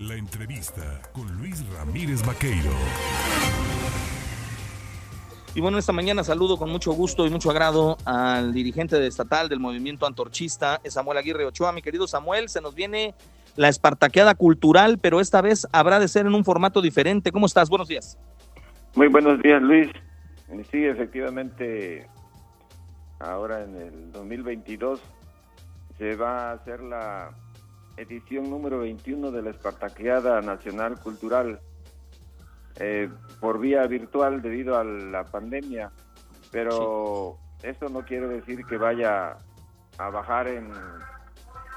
La entrevista con Luis Ramírez Vaqueiro. Y bueno, esta mañana saludo con mucho gusto y mucho agrado al dirigente estatal del movimiento antorchista, Samuel Aguirre Ochoa. Mi querido Samuel, se nos viene la espartaqueada cultural, pero esta vez habrá de ser en un formato diferente. ¿Cómo estás? Buenos días. Muy buenos días, Luis. Sí, efectivamente, ahora en el 2022 se va a hacer la edición número 21 de la Espartaqueada Nacional Cultural eh, por vía virtual debido a la pandemia, pero eso no quiere decir que vaya a bajar en,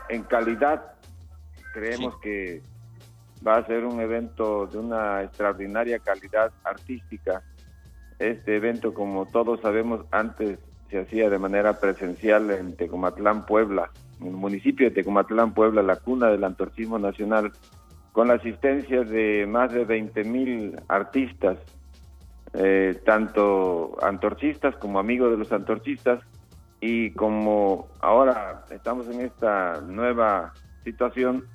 en calidad. Creemos que va a ser un evento de una extraordinaria calidad artística. Este evento, como todos sabemos, antes se hacía de manera presencial en Tecomatlán, Puebla, en el municipio de Tecomatlán, Puebla, la cuna del antorchismo nacional con la asistencia de más de 20 mil artistas, eh, tanto antorchistas como amigos de los antorchistas, y como ahora estamos en esta nueva situación,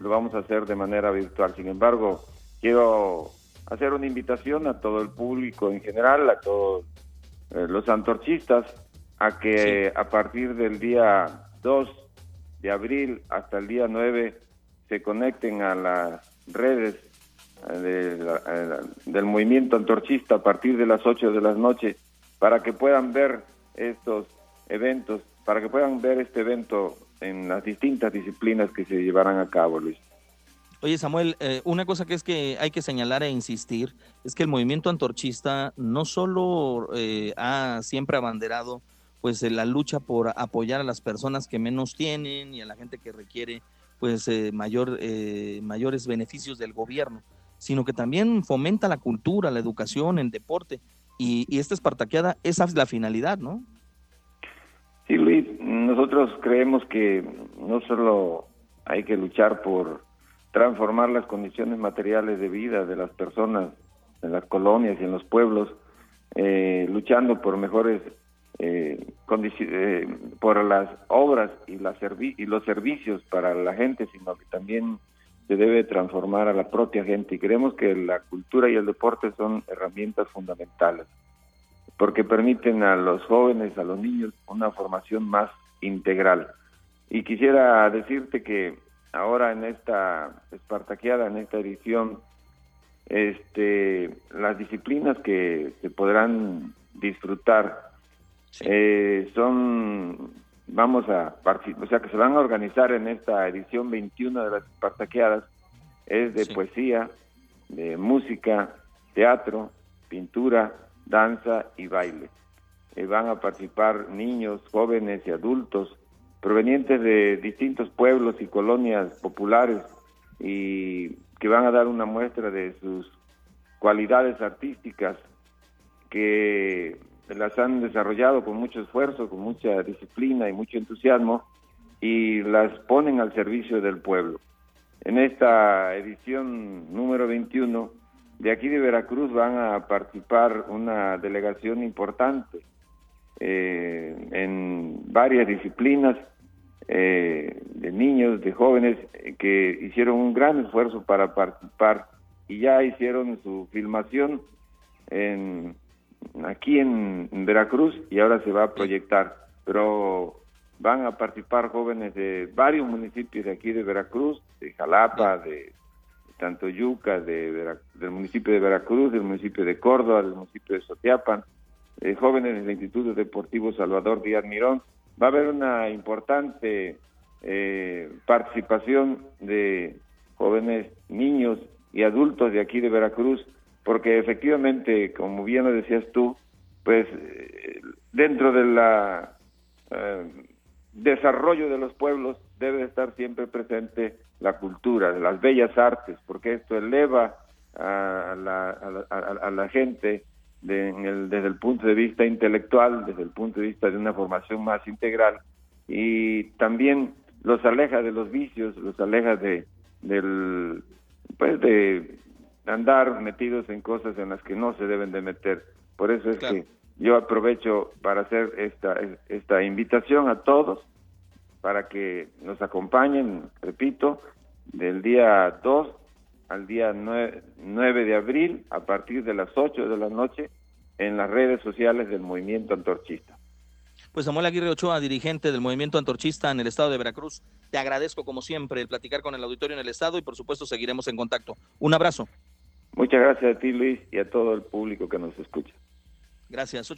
lo vamos a hacer de manera virtual. Sin embargo, quiero hacer una invitación a todo el público en general, a todos eh, los antorchistas, a que a partir del día 2 de abril hasta el día 9 se conecten a las redes eh, eh, del movimiento antorchista a partir de las 8 de la noche para que puedan ver estos eventos, para que puedan ver este evento en las distintas disciplinas que se llevarán a cabo, Luis. Oye, Samuel, eh, una cosa que es que hay que señalar e insistir es que el movimiento antorchista no solo ha siempre abanderado pues la lucha por apoyar a las personas que menos tienen y a la gente que requiere pues eh, mayor, eh, mayores beneficios del gobierno, sino que también fomenta la cultura, la educación, el deporte. Y, y esta espartaqueada, esa es la finalidad, ¿no? Sí, Luis, nosotros creemos que no solo hay que luchar por transformar las condiciones materiales de vida de las personas en las colonias y en los pueblos, eh, luchando por mejores eh, eh, por las obras y, la y los servicios para la gente, sino que también se debe transformar a la propia gente. Y creemos que la cultura y el deporte son herramientas fundamentales, porque permiten a los jóvenes, a los niños, una formación más integral. Y quisiera decirte que ahora en esta espartaqueada, en esta edición, este, las disciplinas que se podrán disfrutar eh, son, vamos a o sea, que se van a organizar en esta edición 21 de las Espartaqueadas, es de poesía, de música, teatro, pintura, danza y baile. Eh, van a participar niños, jóvenes y adultos provenientes de distintos pueblos y colonias populares y que van a dar una muestra de sus cualidades artísticas que las han desarrollado con mucho esfuerzo, con mucha disciplina y mucho entusiasmo y las ponen al servicio del pueblo. En esta edición número 21, de aquí de Veracruz van a participar una delegación importante eh, en varias disciplinas eh, de niños, de jóvenes que hicieron un gran esfuerzo para participar y ya hicieron su filmación en aquí en, Veracruz y ahora se va a proyectar, pero van a participar jóvenes de varios municipios de aquí de Veracruz, de Jalapa, de tanto Yuca, de del municipio de Veracruz, del municipio de Córdoba, del municipio de Sotiapan, eh, jóvenes del Instituto Deportivo Salvador Díaz Mirón. Va a haber una importante eh, participación de jóvenes, niños y adultos de aquí de Veracruz porque efectivamente, como bien lo decías tú, pues eh, dentro del eh, desarrollo de los pueblos debe estar siempre presente la cultura, las bellas artes, porque esto eleva a la, gente desde el punto de vista intelectual, desde el punto de vista de una formación más integral y también los aleja de los vicios, los aleja de del pues de andar metidos en cosas en las que no se deben de meter. Por eso es que yo aprovecho para hacer esta, esta invitación a todos para que nos acompañen, repito, del día 2 al día 9, 9 de abril a partir de las 8 de la noche en las redes sociales del movimiento antorchista. Pues Samuel Aguirre Ochoa, dirigente del movimiento antorchista en el estado de Veracruz, te agradezco como siempre el platicar con el auditorio en el estado y por supuesto seguiremos en contacto. Un abrazo. Muchas gracias a ti Luis y a todo el público que nos escucha. Gracias.